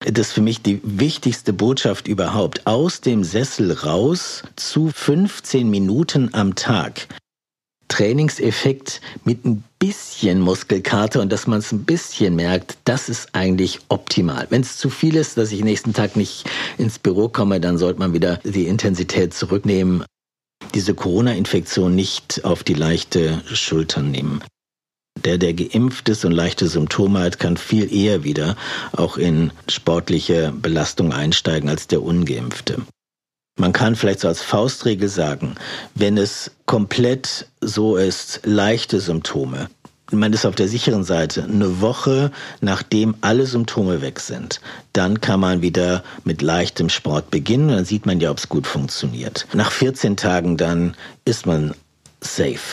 Das ist für mich die wichtigste Botschaft überhaupt. Aus dem Sessel raus zu 15 Minuten am Tag. Trainingseffekt mit ein bisschen Muskelkater und dass man es ein bisschen merkt, das ist eigentlich optimal. Wenn es zu viel ist, dass ich nächsten Tag nicht ins Büro komme, dann sollte man wieder die Intensität zurücknehmen. Diese Corona-Infektion nicht auf die leichte Schultern nehmen. Der, der geimpft ist und leichte Symptome hat, kann viel eher wieder auch in sportliche Belastung einsteigen als der ungeimpfte. Man kann vielleicht so als Faustregel sagen, wenn es komplett so ist, leichte Symptome, man ist auf der sicheren Seite, eine Woche nachdem alle Symptome weg sind, dann kann man wieder mit leichtem Sport beginnen und dann sieht man ja, ob es gut funktioniert. Nach 14 Tagen dann ist man safe.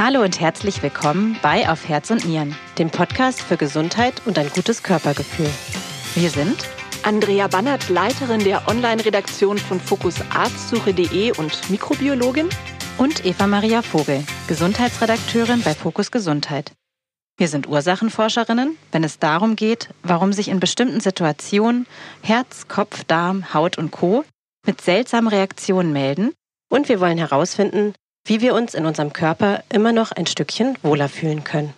Hallo und herzlich willkommen bei Auf Herz und Nieren, dem Podcast für Gesundheit und ein gutes Körpergefühl. Wir sind Andrea Bannert, Leiterin der Online-Redaktion von fokusarztsuche.de und Mikrobiologin. Und Eva Maria Vogel, Gesundheitsredakteurin bei Fokus Gesundheit. Wir sind Ursachenforscherinnen, wenn es darum geht, warum sich in bestimmten Situationen Herz, Kopf, Darm, Haut und Co. mit seltsamen Reaktionen melden. Und wir wollen herausfinden, wie wir uns in unserem Körper immer noch ein Stückchen wohler fühlen können.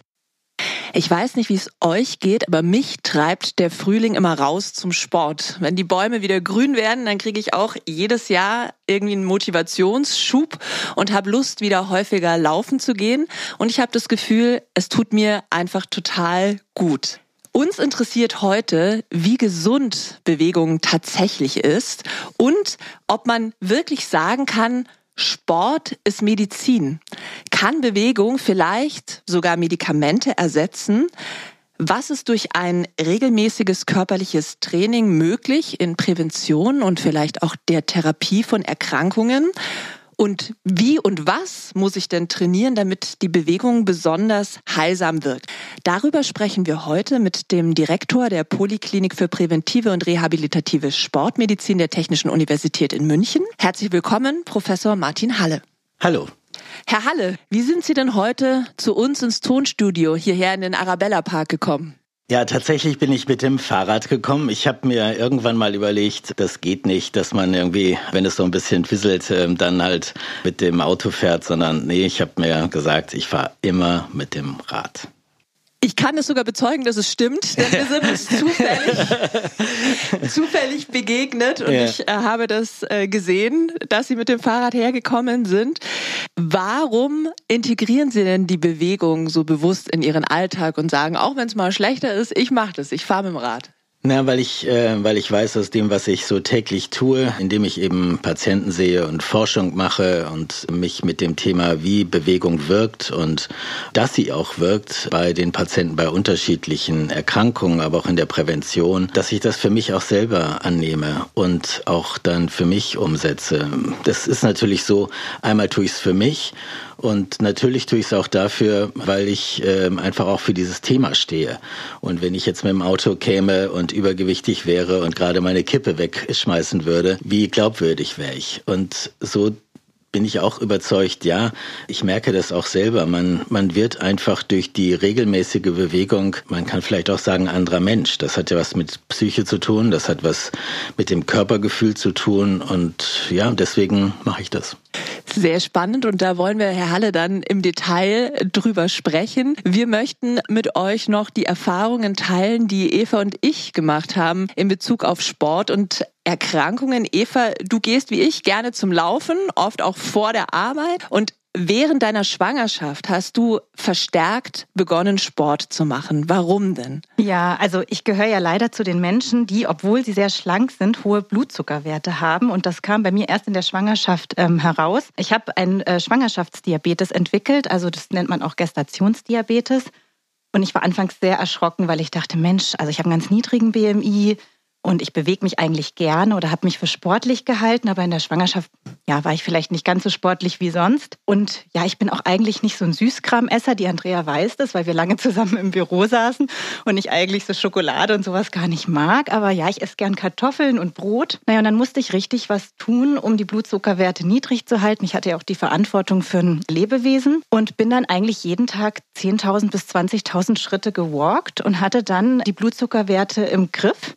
Ich weiß nicht, wie es euch geht, aber mich treibt der Frühling immer raus zum Sport. Wenn die Bäume wieder grün werden, dann kriege ich auch jedes Jahr irgendwie einen Motivationsschub und habe Lust, wieder häufiger laufen zu gehen. Und ich habe das Gefühl, es tut mir einfach total gut. Uns interessiert heute, wie gesund Bewegung tatsächlich ist und ob man wirklich sagen kann, Sport ist Medizin. Kann Bewegung vielleicht sogar Medikamente ersetzen? Was ist durch ein regelmäßiges körperliches Training möglich in Prävention und vielleicht auch der Therapie von Erkrankungen? Und wie und was muss ich denn trainieren, damit die Bewegung besonders heilsam wirkt? Darüber sprechen wir heute mit dem Direktor der Poliklinik für präventive und rehabilitative Sportmedizin der Technischen Universität in München. Herzlich willkommen, Professor Martin Halle. Hallo. Herr Halle, wie sind Sie denn heute zu uns ins Tonstudio hierher in den Arabella Park gekommen? Ja, tatsächlich bin ich mit dem Fahrrad gekommen. Ich habe mir irgendwann mal überlegt, das geht nicht, dass man irgendwie, wenn es so ein bisschen fisselt, ähm, dann halt mit dem Auto fährt, sondern nee, ich habe mir gesagt, ich fahre immer mit dem Rad. Ich kann es sogar bezeugen, dass es stimmt, denn wir sind uns zufällig, zufällig begegnet und ja. ich äh, habe das äh, gesehen, dass Sie mit dem Fahrrad hergekommen sind. Warum integrieren Sie denn die Bewegung so bewusst in Ihren Alltag und sagen, auch wenn es mal schlechter ist, ich mache das, ich fahre mit dem Rad? Na, weil ich, äh, weil ich weiß aus dem, was ich so täglich tue, indem ich eben Patienten sehe und Forschung mache und mich mit dem Thema, wie Bewegung wirkt und dass sie auch wirkt bei den Patienten bei unterschiedlichen Erkrankungen, aber auch in der Prävention, dass ich das für mich auch selber annehme und auch dann für mich umsetze. Das ist natürlich so, einmal tue ich es für mich und natürlich tue ich es auch dafür, weil ich äh, einfach auch für dieses Thema stehe. Und wenn ich jetzt mit dem Auto käme und übergewichtig wäre und gerade meine Kippe wegschmeißen würde, wie glaubwürdig wäre ich? Und so bin ich auch überzeugt, ja, ich merke das auch selber. Man, man wird einfach durch die regelmäßige Bewegung, man kann vielleicht auch sagen, anderer Mensch. Das hat ja was mit Psyche zu tun, das hat was mit dem Körpergefühl zu tun und ja, deswegen mache ich das. Sehr spannend und da wollen wir, Herr Halle, dann im Detail drüber sprechen. Wir möchten mit euch noch die Erfahrungen teilen, die Eva und ich gemacht haben in Bezug auf Sport und Erkrankungen. Eva, du gehst wie ich gerne zum Laufen, oft auch vor der Arbeit. Und während deiner Schwangerschaft hast du verstärkt begonnen, Sport zu machen. Warum denn? Ja, also ich gehöre ja leider zu den Menschen, die, obwohl sie sehr schlank sind, hohe Blutzuckerwerte haben. Und das kam bei mir erst in der Schwangerschaft ähm, heraus. Ich habe einen äh, Schwangerschaftsdiabetes entwickelt, also das nennt man auch Gestationsdiabetes. Und ich war anfangs sehr erschrocken, weil ich dachte, Mensch, also ich habe einen ganz niedrigen BMI, und ich bewege mich eigentlich gerne oder habe mich für sportlich gehalten, aber in der Schwangerschaft ja, war ich vielleicht nicht ganz so sportlich wie sonst. Und ja, ich bin auch eigentlich nicht so ein Süßkramesser. Die Andrea weiß das, weil wir lange zusammen im Büro saßen und ich eigentlich so Schokolade und sowas gar nicht mag. Aber ja, ich esse gern Kartoffeln und Brot. Naja, und dann musste ich richtig was tun, um die Blutzuckerwerte niedrig zu halten. Ich hatte ja auch die Verantwortung für ein Lebewesen und bin dann eigentlich jeden Tag 10.000 bis 20.000 Schritte gewalkt und hatte dann die Blutzuckerwerte im Griff.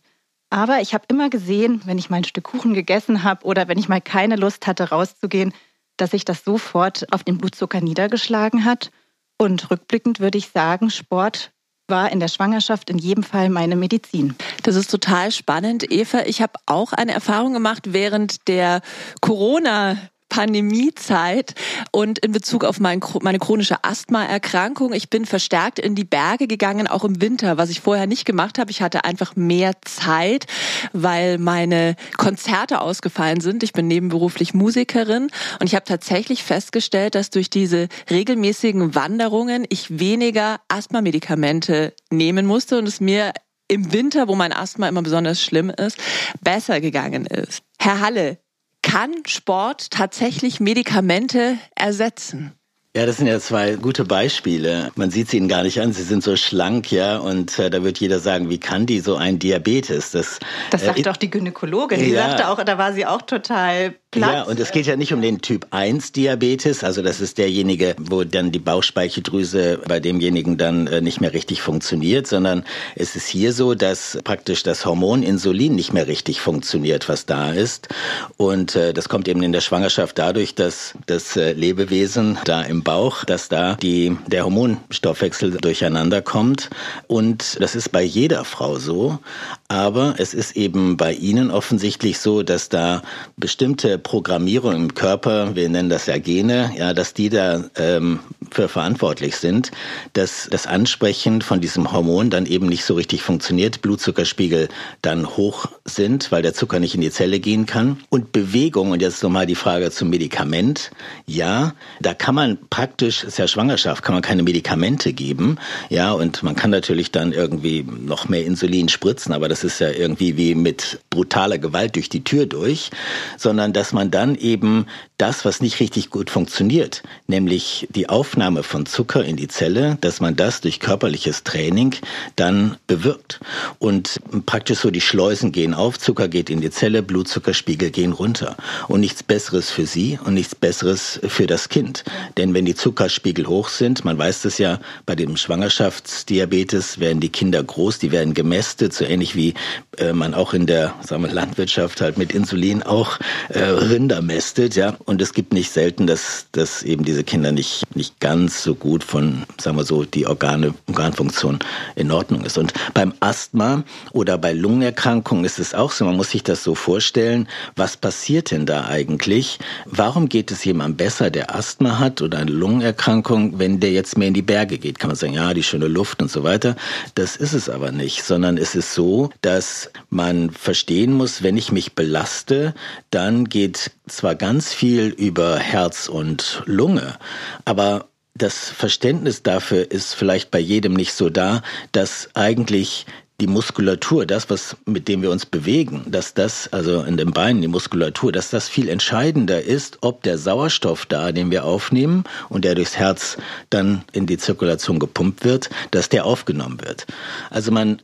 Aber ich habe immer gesehen, wenn ich mal ein Stück Kuchen gegessen habe oder wenn ich mal keine Lust hatte, rauszugehen, dass sich das sofort auf den Blutzucker niedergeschlagen hat. Und rückblickend würde ich sagen, Sport war in der Schwangerschaft in jedem Fall meine Medizin. Das ist total spannend, Eva. Ich habe auch eine Erfahrung gemacht während der Corona Pandemiezeit und in Bezug auf mein, meine chronische Asthmaerkrankung. Ich bin verstärkt in die Berge gegangen, auch im Winter, was ich vorher nicht gemacht habe. Ich hatte einfach mehr Zeit, weil meine Konzerte ausgefallen sind. Ich bin nebenberuflich Musikerin und ich habe tatsächlich festgestellt, dass durch diese regelmäßigen Wanderungen ich weniger Asthma-Medikamente nehmen musste und es mir im Winter, wo mein Asthma immer besonders schlimm ist, besser gegangen ist. Herr Halle, kann Sport tatsächlich Medikamente ersetzen? Ja, das sind ja zwei gute Beispiele. Man sieht sie ihnen gar nicht an. Sie sind so schlank, ja, und äh, da wird jeder sagen, wie kann die so ein Diabetes? Das, das sagt äh, auch die Gynäkologin. Die ja. sagte auch, da war sie auch total Platz. Ja, und es geht ja nicht um den Typ 1 Diabetes, also das ist derjenige, wo dann die Bauchspeicheldrüse bei demjenigen dann äh, nicht mehr richtig funktioniert, sondern es ist hier so, dass praktisch das Hormon Insulin nicht mehr richtig funktioniert, was da ist. Und äh, das kommt eben in der Schwangerschaft dadurch, dass das äh, Lebewesen da im Bauch, dass da die, der Hormonstoffwechsel durcheinander kommt. Und das ist bei jeder Frau so. Aber es ist eben bei Ihnen offensichtlich so, dass da bestimmte Programmierung im Körper, wir nennen das ja Gene, ja, dass die da ähm, für verantwortlich sind, dass das Ansprechen von diesem Hormon dann eben nicht so richtig funktioniert, Blutzuckerspiegel dann hoch sind, weil der Zucker nicht in die Zelle gehen kann. Und Bewegung, und jetzt nochmal die Frage zum Medikament, ja, da kann man praktisch, ist ja Schwangerschaft, kann man keine Medikamente geben, ja, und man kann natürlich dann irgendwie noch mehr Insulin spritzen, aber das ist ja irgendwie wie mit brutaler Gewalt durch die Tür durch, sondern dass man dann eben das, was nicht richtig gut funktioniert, nämlich die Aufnahme von Zucker in die Zelle, dass man das durch körperliches Training dann bewirkt. Und praktisch so die Schleusen gehen auf, Zucker geht in die Zelle, Blutzuckerspiegel gehen runter. Und nichts Besseres für Sie und nichts Besseres für das Kind. Denn wenn die Zuckerspiegel hoch sind, man weiß das ja, bei dem Schwangerschaftsdiabetes werden die Kinder groß, die werden gemästet, so ähnlich wie äh, man auch in der sagen wir, Landwirtschaft halt mit Insulin auch äh, Rinder mästet, ja. Und es gibt nicht selten, dass, dass eben diese Kinder nicht, nicht ganz so gut von, sagen wir so, die Organe, Organfunktion in Ordnung ist. Und beim Asthma oder bei Lungenerkrankungen ist es auch so, man muss sich das so vorstellen, was passiert denn da eigentlich? Warum geht es jemandem besser, der Asthma hat oder eine Lungenerkrankung, wenn der jetzt mehr in die Berge geht? Kann man sagen, ja, die schöne Luft und so weiter. Das ist es aber nicht, sondern es ist so, dass man verstehen muss, wenn ich mich belaste, dann geht zwar ganz viel über Herz und Lunge, aber das Verständnis dafür ist vielleicht bei jedem nicht so da, dass eigentlich die Muskulatur, das, was, mit dem wir uns bewegen, dass das, also in den Beinen, die Muskulatur, dass das viel entscheidender ist, ob der Sauerstoff da, den wir aufnehmen und der durchs Herz dann in die Zirkulation gepumpt wird, dass der aufgenommen wird. Also man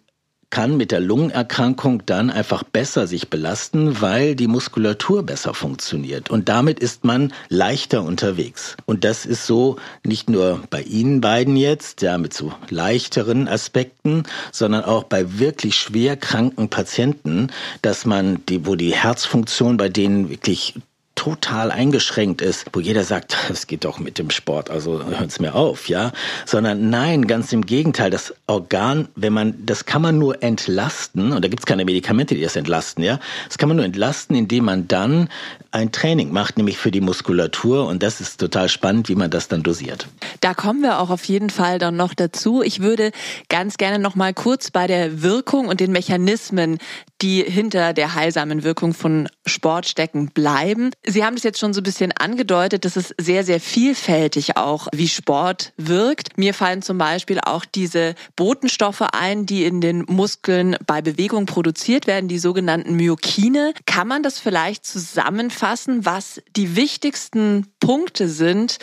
kann mit der Lungenerkrankung dann einfach besser sich belasten, weil die Muskulatur besser funktioniert. Und damit ist man leichter unterwegs. Und das ist so nicht nur bei Ihnen beiden jetzt, ja, mit so leichteren Aspekten, sondern auch bei wirklich schwer kranken Patienten, dass man die, wo die Herzfunktion bei denen wirklich total eingeschränkt ist, wo jeder sagt, es geht doch mit dem Sport, also hört's mir auf, ja, sondern nein, ganz im Gegenteil, das Organ, wenn man, das kann man nur entlasten, und da gibt's keine Medikamente, die das entlasten, ja, das kann man nur entlasten, indem man dann ein Training macht, nämlich für die Muskulatur, und das ist total spannend, wie man das dann dosiert. Da kommen wir auch auf jeden Fall dann noch dazu. Ich würde ganz gerne noch mal kurz bei der Wirkung und den Mechanismen die hinter der heilsamen Wirkung von Sport stecken, bleiben. Sie haben es jetzt schon so ein bisschen angedeutet, dass es sehr, sehr vielfältig auch, wie Sport wirkt. Mir fallen zum Beispiel auch diese Botenstoffe ein, die in den Muskeln bei Bewegung produziert werden, die sogenannten Myokine. Kann man das vielleicht zusammenfassen, was die wichtigsten Punkte sind,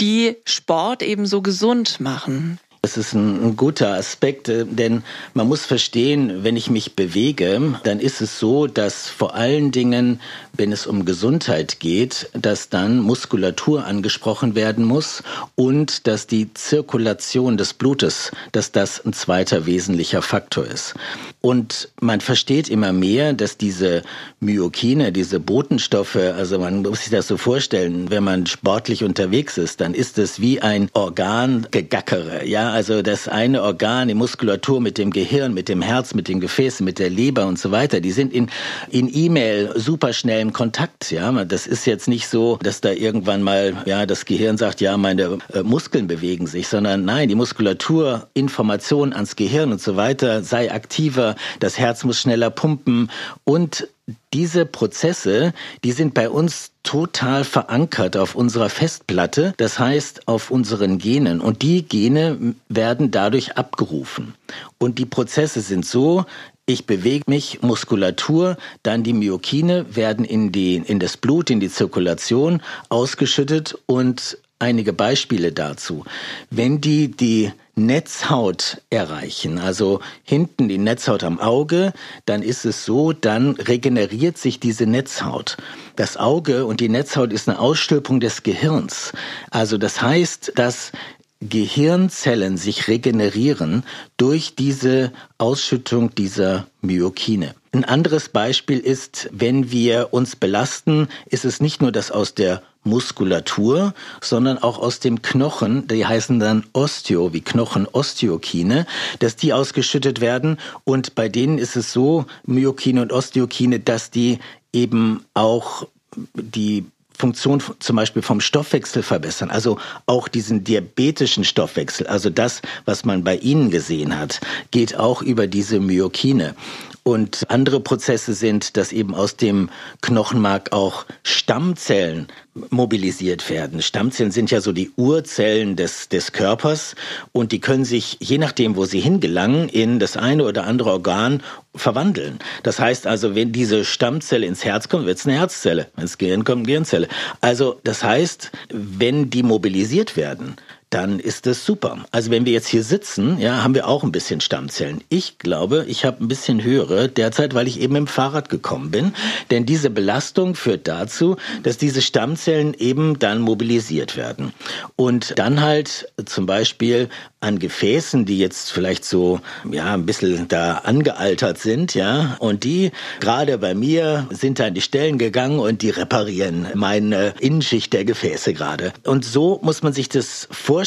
die Sport eben so gesund machen? Das ist ein, ein, guter Aspekt, äh, denn man muss verstehen, wenn ich mich bewege, dann ist es so, dass vor allen Dingen, wenn es um Gesundheit geht, dass dann Muskulatur angesprochen werden muss und dass die Zirkulation des Blutes, dass das ein zweiter wesentlicher Faktor ist. Und man versteht immer mehr, dass diese Myokine, diese Botenstoffe, also man muss sich das so vorstellen, wenn man sportlich unterwegs ist, dann ist es wie ein Organgegackere, ja, also das eine Organ, die Muskulatur mit dem Gehirn, mit dem Herz, mit den Gefäßen, mit der Leber und so weiter, die sind in, in E-Mail super im Kontakt, ja, das ist jetzt nicht so, dass da irgendwann mal, ja, das Gehirn sagt, ja, meine äh, Muskeln bewegen sich, sondern nein, die Muskulatur, Information ans Gehirn und so weiter, sei aktiver, das Herz muss schneller pumpen und diese Prozesse, die sind bei uns total verankert auf unserer Festplatte, das heißt auf unseren Genen. Und die Gene werden dadurch abgerufen. Und die Prozesse sind so, ich bewege mich, Muskulatur, dann die Myokine werden in, die, in das Blut, in die Zirkulation ausgeschüttet und einige Beispiele dazu. Wenn die die Netzhaut erreichen, also hinten die Netzhaut am Auge, dann ist es so, dann regeneriert sich diese Netzhaut. Das Auge und die Netzhaut ist eine Ausstülpung des Gehirns. Also das heißt, dass Gehirnzellen sich regenerieren durch diese Ausschüttung dieser Myokine. Ein anderes Beispiel ist, wenn wir uns belasten, ist es nicht nur das aus der Muskulatur, sondern auch aus dem Knochen, die heißen dann Osteo, wie Knochen Osteokine, dass die ausgeschüttet werden und bei denen ist es so, Myokine und Osteokine, dass die eben auch die Funktion zum Beispiel vom Stoffwechsel verbessern, also auch diesen diabetischen Stoffwechsel, also das, was man bei Ihnen gesehen hat, geht auch über diese Myokine. Und andere Prozesse sind, dass eben aus dem Knochenmark auch Stammzellen mobilisiert werden. Stammzellen sind ja so die Urzellen des, des Körpers und die können sich, je nachdem, wo sie hingelangen, in das eine oder andere Organ verwandeln. Das heißt also, wenn diese Stammzelle ins Herz kommt, wird es eine Herzzelle. Wenn es Gehirn kommt, Gehirnzelle. Also das heißt, wenn die mobilisiert werden, dann ist das super. Also wenn wir jetzt hier sitzen, ja, haben wir auch ein bisschen Stammzellen. Ich glaube, ich habe ein bisschen höhere derzeit, weil ich eben im Fahrrad gekommen bin. Denn diese Belastung führt dazu, dass diese Stammzellen eben dann mobilisiert werden. Und dann halt zum Beispiel an Gefäßen, die jetzt vielleicht so, ja, ein bisschen da angealtert sind, ja, und die gerade bei mir sind da in die Stellen gegangen und die reparieren meine Innenschicht der Gefäße gerade. Und so muss man sich das vorstellen,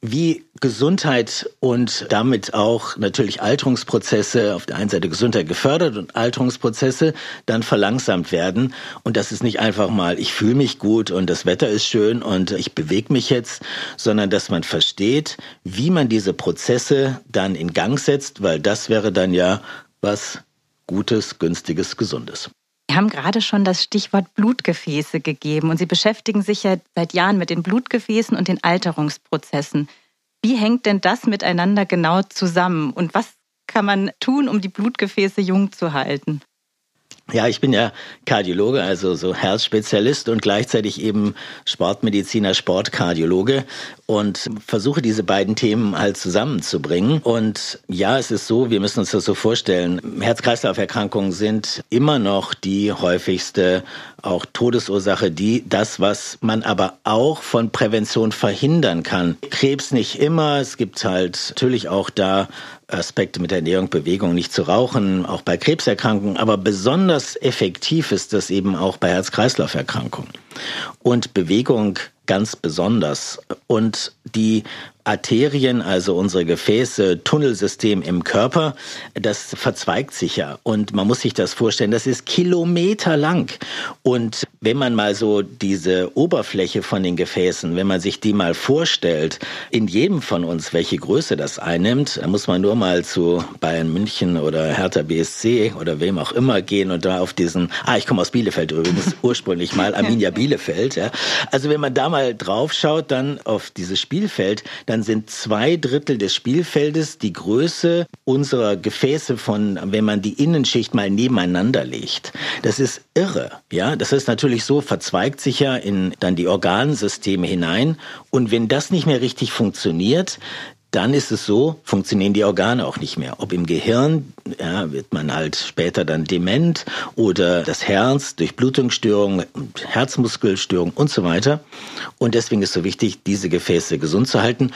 wie Gesundheit und damit auch natürlich Alterungsprozesse, auf der einen Seite Gesundheit gefördert und Alterungsprozesse dann verlangsamt werden. Und das ist nicht einfach mal, ich fühle mich gut und das Wetter ist schön und ich bewege mich jetzt, sondern dass man versteht, wie man diese Prozesse dann in Gang setzt, weil das wäre dann ja was Gutes, Günstiges, Gesundes. Sie haben gerade schon das Stichwort Blutgefäße gegeben und Sie beschäftigen sich ja seit Jahren mit den Blutgefäßen und den Alterungsprozessen. Wie hängt denn das miteinander genau zusammen und was kann man tun, um die Blutgefäße jung zu halten? Ja, ich bin ja Kardiologe, also so Herzspezialist und gleichzeitig eben Sportmediziner, Sportkardiologe und versuche diese beiden Themen halt zusammenzubringen. Und ja, es ist so, wir müssen uns das so vorstellen, Herz-Kreislauf-Erkrankungen sind immer noch die häufigste auch Todesursache, die das, was man aber auch von Prävention verhindern kann. Krebs nicht immer, es gibt halt natürlich auch da Aspekte mit Ernährung, Bewegung, nicht zu rauchen, auch bei Krebserkrankungen, aber besonders effektiv ist das eben auch bei Herz-Kreislauf-Erkrankungen. Und Bewegung ganz besonders. Und die Arterien, also unsere Gefäße, Tunnelsystem im Körper, das verzweigt sich ja. Und man muss sich das vorstellen, das ist kilometerlang. Und wenn man mal so diese Oberfläche von den Gefäßen, wenn man sich die mal vorstellt, in jedem von uns, welche Größe das einnimmt, dann muss man nur mal zu Bayern München oder Hertha BSC oder wem auch immer gehen und da auf diesen, ah, ich komme aus Bielefeld übrigens, ursprünglich mal, Arminia Bielefeld, ja. Also wenn man da mal drauf schaut, dann auf dieses Spielfeld, dann sind zwei Drittel des Spielfeldes die Größe unserer Gefäße von, wenn man die Innenschicht mal nebeneinander legt. Das ist irre, ja. Das ist natürlich so, verzweigt sich ja in dann die Organsysteme hinein. Und wenn das nicht mehr richtig funktioniert, dann ist es so, funktionieren die Organe auch nicht mehr. Ob im Gehirn, ja, wird man halt später dann dement oder das Herz durch Blutungsstörungen, Herzmuskelstörungen und so weiter. Und deswegen ist es so wichtig, diese Gefäße gesund zu halten.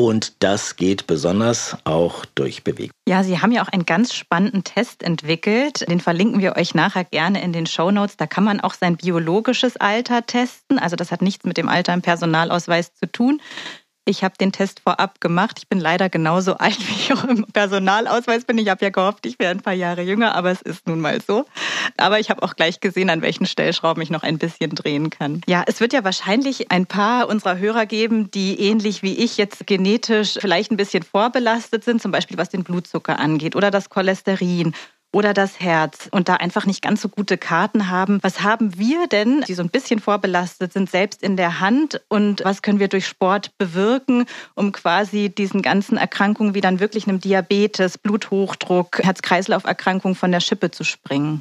Und das geht besonders auch durch Bewegung. Ja, Sie haben ja auch einen ganz spannenden Test entwickelt. Den verlinken wir euch nachher gerne in den Show Notes. Da kann man auch sein biologisches Alter testen. Also das hat nichts mit dem Alter im Personalausweis zu tun. Ich habe den Test vorab gemacht. Ich bin leider genauso alt, wie ich auch im Personalausweis bin. Ich habe ja gehofft, ich wäre ein paar Jahre jünger, aber es ist nun mal so. Aber ich habe auch gleich gesehen, an welchen Stellschrauben ich noch ein bisschen drehen kann. Ja, es wird ja wahrscheinlich ein paar unserer Hörer geben, die ähnlich wie ich jetzt genetisch vielleicht ein bisschen vorbelastet sind, zum Beispiel was den Blutzucker angeht oder das Cholesterin oder das Herz und da einfach nicht ganz so gute Karten haben. Was haben wir denn, die so ein bisschen vorbelastet sind, selbst in der Hand und was können wir durch Sport bewirken, um quasi diesen ganzen Erkrankungen wie dann wirklich einem Diabetes, Bluthochdruck, Herz-Kreislauf-Erkrankung von der Schippe zu springen?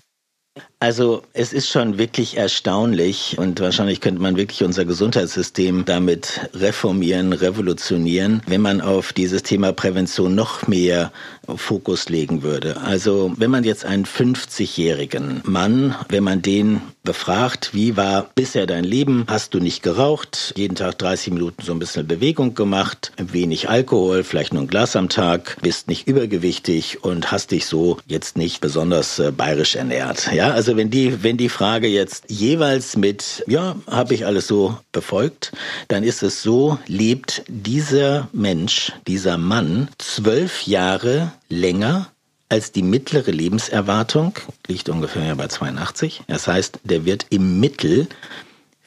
Also es ist schon wirklich erstaunlich und wahrscheinlich könnte man wirklich unser Gesundheitssystem damit reformieren, revolutionieren, wenn man auf dieses Thema Prävention noch mehr Fokus legen würde. Also wenn man jetzt einen 50-jährigen Mann, wenn man den befragt, wie war bisher dein Leben? Hast du nicht geraucht? Jeden Tag 30 Minuten so ein bisschen Bewegung gemacht? Wenig Alkohol, vielleicht nur ein Glas am Tag? Bist nicht übergewichtig und hast dich so jetzt nicht besonders äh, bayerisch ernährt? Ja, also wenn die, wenn die Frage jetzt jeweils mit, ja, habe ich alles so befolgt, dann ist es so, lebt dieser Mensch, dieser Mann zwölf Jahre länger als die mittlere Lebenserwartung, liegt ungefähr bei 82. Das heißt, der wird im Mittel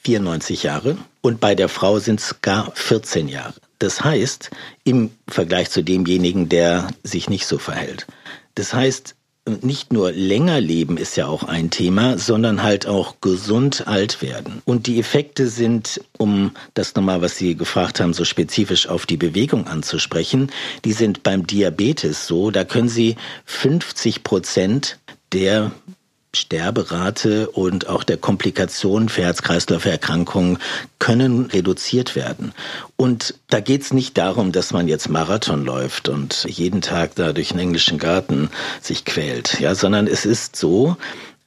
94 Jahre und bei der Frau sind es gar 14 Jahre. Das heißt, im Vergleich zu demjenigen, der sich nicht so verhält. Das heißt, nicht nur länger leben ist ja auch ein Thema, sondern halt auch gesund alt werden. Und die Effekte sind, um das nochmal, was Sie gefragt haben, so spezifisch auf die Bewegung anzusprechen, die sind beim Diabetes so, da können Sie 50 Prozent der Sterberate und auch der Komplikationen für Herz-Kreislauf-Erkrankungen können reduziert werden. Und da geht es nicht darum, dass man jetzt Marathon läuft und jeden Tag da durch den englischen Garten sich quält, ja, sondern es ist so,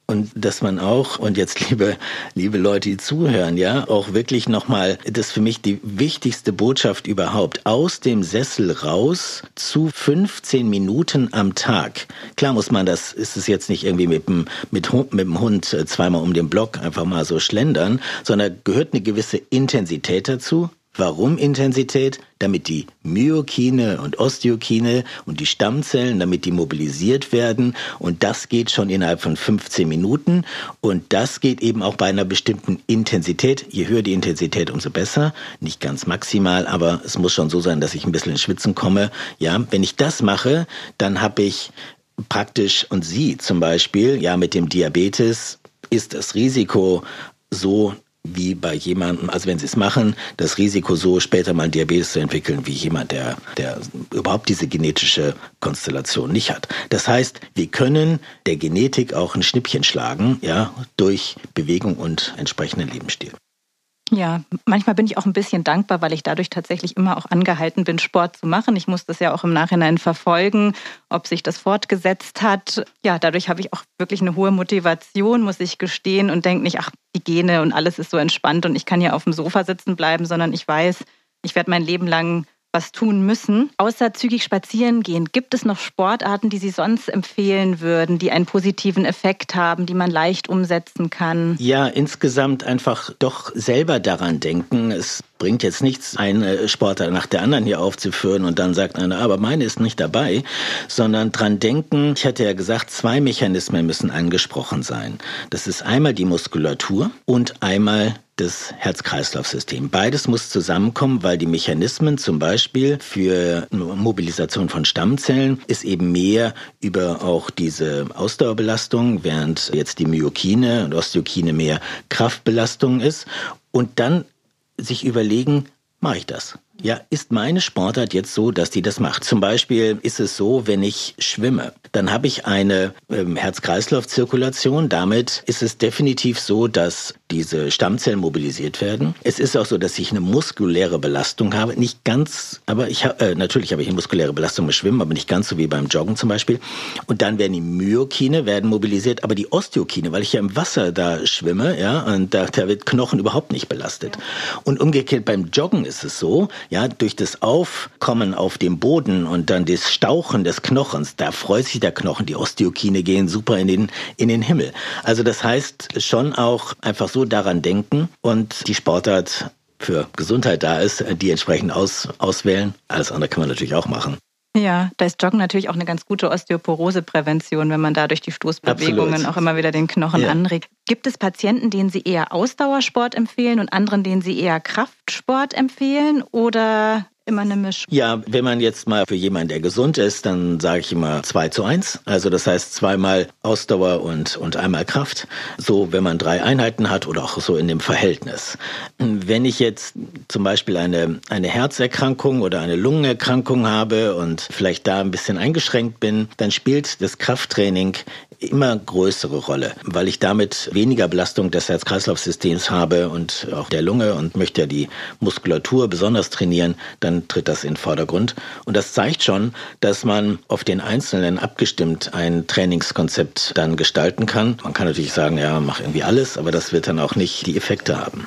und dass man auch und jetzt liebe liebe Leute, die zuhören, ja, auch wirklich nochmal, das ist für mich die wichtigste Botschaft überhaupt aus dem Sessel raus zu 15 Minuten am Tag. Klar muss man das, ist es jetzt nicht irgendwie mit dem mit, mit dem Hund äh, zweimal um den Block einfach mal so schlendern, sondern gehört eine gewisse Intensität dazu. Warum Intensität? Damit die Myokine und Osteokine und die Stammzellen, damit die mobilisiert werden. Und das geht schon innerhalb von 15 Minuten. Und das geht eben auch bei einer bestimmten Intensität. Je höher die Intensität, umso besser. Nicht ganz maximal, aber es muss schon so sein, dass ich ein bisschen ins Schwitzen komme. Ja, wenn ich das mache, dann habe ich praktisch, und Sie zum Beispiel, ja, mit dem Diabetes ist das Risiko so wie bei jemandem, also wenn sie es machen, das Risiko so später mal Diabetes zu entwickeln, wie jemand, der, der überhaupt diese genetische Konstellation nicht hat. Das heißt, wir können der Genetik auch ein Schnippchen schlagen, ja, durch Bewegung und entsprechenden Lebensstil. Ja, manchmal bin ich auch ein bisschen dankbar, weil ich dadurch tatsächlich immer auch angehalten bin, Sport zu machen. Ich muss das ja auch im Nachhinein verfolgen, ob sich das fortgesetzt hat. Ja, dadurch habe ich auch wirklich eine hohe Motivation, muss ich gestehen, und denke nicht, ach, die Gene und alles ist so entspannt und ich kann hier auf dem Sofa sitzen bleiben, sondern ich weiß, ich werde mein Leben lang was tun müssen. Außer zügig spazieren gehen, gibt es noch Sportarten, die Sie sonst empfehlen würden, die einen positiven Effekt haben, die man leicht umsetzen kann? Ja, insgesamt einfach doch selber daran denken. Es bringt jetzt nichts, eine Sportart nach der anderen hier aufzuführen und dann sagt einer, aber meine ist nicht dabei, sondern dran denken. Ich hatte ja gesagt, zwei Mechanismen müssen angesprochen sein. Das ist einmal die Muskulatur und einmal das Herz-Kreislauf-System. Beides muss zusammenkommen, weil die Mechanismen zum Beispiel für Mobilisation von Stammzellen ist eben mehr über auch diese Ausdauerbelastung, während jetzt die Myokine und Osteokine mehr Kraftbelastung ist. Und dann sich überlegen, mache ich das? Ja, ist meine Sportart jetzt so, dass die das macht? Zum Beispiel ist es so, wenn ich schwimme, dann habe ich eine ähm, Herz-Kreislauf-Zirkulation. Damit ist es definitiv so, dass diese Stammzellen mobilisiert werden. Es ist auch so, dass ich eine muskuläre Belastung habe. Nicht ganz, aber ich habe, äh, natürlich habe ich eine muskuläre Belastung beim Schwimmen, aber nicht ganz so wie beim Joggen zum Beispiel. Und dann werden die Myokine werden mobilisiert, aber die Osteokine, weil ich ja im Wasser da schwimme, ja, und da, da wird Knochen überhaupt nicht belastet. Und umgekehrt beim Joggen ist es so, ja, durch das Aufkommen auf dem Boden und dann das Stauchen des Knochens, da freut sich der Knochen, die Osteokine gehen super in den, in den Himmel. Also das heißt schon auch einfach so daran denken und die Sportart für Gesundheit da ist, die entsprechend aus, auswählen. Alles andere kann man natürlich auch machen. Ja, da ist Joggen natürlich auch eine ganz gute Osteoporoseprävention, wenn man da durch die Stoßbewegungen Absolut. auch immer wieder den Knochen ja. anregt. Gibt es Patienten, denen Sie eher Ausdauersport empfehlen und anderen, denen Sie eher Kraftsport empfehlen? Oder immer eine Mischung. Ja, wenn man jetzt mal für jemanden, der gesund ist, dann sage ich immer zwei zu eins. Also das heißt zweimal Ausdauer und, und einmal Kraft. So, wenn man drei Einheiten hat oder auch so in dem Verhältnis. Wenn ich jetzt zum Beispiel eine, eine Herzerkrankung oder eine Lungenerkrankung habe und vielleicht da ein bisschen eingeschränkt bin, dann spielt das Krafttraining immer größere Rolle, weil ich damit weniger Belastung des Herz-Kreislauf-Systems habe und auch der Lunge und möchte ja die Muskulatur besonders trainieren, dann tritt das in den Vordergrund. Und das zeigt schon, dass man auf den Einzelnen abgestimmt ein Trainingskonzept dann gestalten kann. Man kann natürlich sagen, ja, mach irgendwie alles, aber das wird dann auch nicht die Effekte haben.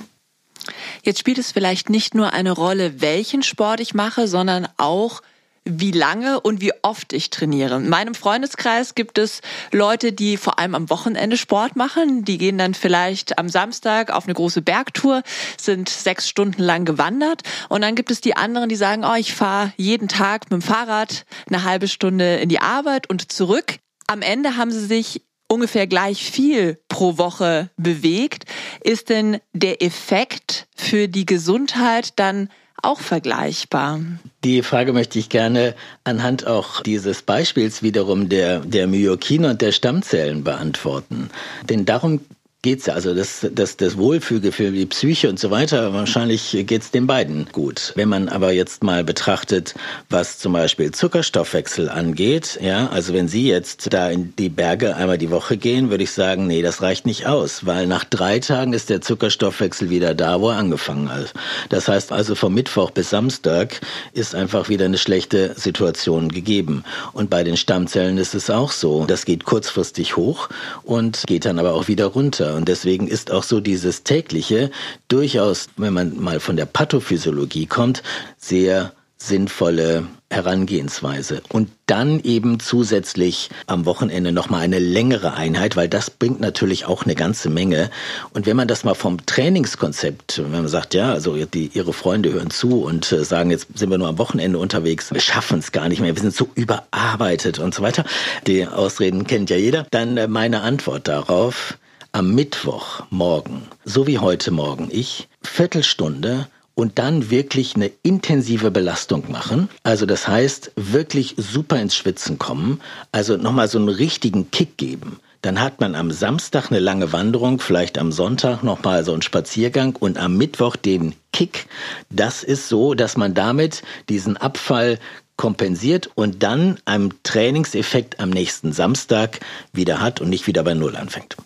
Jetzt spielt es vielleicht nicht nur eine Rolle, welchen Sport ich mache, sondern auch, wie lange und wie oft ich trainiere. In meinem Freundeskreis gibt es Leute, die vor allem am Wochenende Sport machen. Die gehen dann vielleicht am Samstag auf eine große Bergtour, sind sechs Stunden lang gewandert. Und dann gibt es die anderen, die sagen, oh, ich fahre jeden Tag mit dem Fahrrad eine halbe Stunde in die Arbeit und zurück. Am Ende haben sie sich ungefähr gleich viel pro Woche bewegt. Ist denn der Effekt für die Gesundheit dann auch vergleichbar? Die Frage möchte ich gerne anhand auch dieses Beispiels wiederum der, der Myokine und der Stammzellen beantworten. Denn darum geht's ja. Also das, das, das Wohlfühlgefühl, die Psyche und so weiter, wahrscheinlich geht's den beiden gut. Wenn man aber jetzt mal betrachtet, was zum Beispiel Zuckerstoffwechsel angeht, ja, also wenn Sie jetzt da in die Berge einmal die Woche gehen, würde ich sagen, nee, das reicht nicht aus, weil nach drei Tagen ist der Zuckerstoffwechsel wieder da, wo er angefangen hat. Das heißt also vom Mittwoch bis Samstag ist einfach wieder eine schlechte Situation gegeben. Und bei den Stammzellen ist es auch so. Das geht kurzfristig hoch und geht dann aber auch wieder runter. Und deswegen ist auch so dieses tägliche durchaus, wenn man mal von der Pathophysiologie kommt, sehr sinnvolle Herangehensweise. Und dann eben zusätzlich am Wochenende nochmal eine längere Einheit, weil das bringt natürlich auch eine ganze Menge. Und wenn man das mal vom Trainingskonzept, wenn man sagt, ja, also die, ihre Freunde hören zu und äh, sagen, jetzt sind wir nur am Wochenende unterwegs, wir schaffen es gar nicht mehr, wir sind so überarbeitet und so weiter. Die Ausreden kennt ja jeder. Dann äh, meine Antwort darauf, am Mittwochmorgen, so wie heute Morgen ich, Viertelstunde und dann wirklich eine intensive Belastung machen. Also das heißt, wirklich super ins Schwitzen kommen, also nochmal so einen richtigen Kick geben. Dann hat man am Samstag eine lange Wanderung, vielleicht am Sonntag nochmal so einen Spaziergang und am Mittwoch den Kick. Das ist so, dass man damit diesen Abfall kompensiert und dann einen Trainingseffekt am nächsten Samstag wieder hat und nicht wieder bei Null anfängt.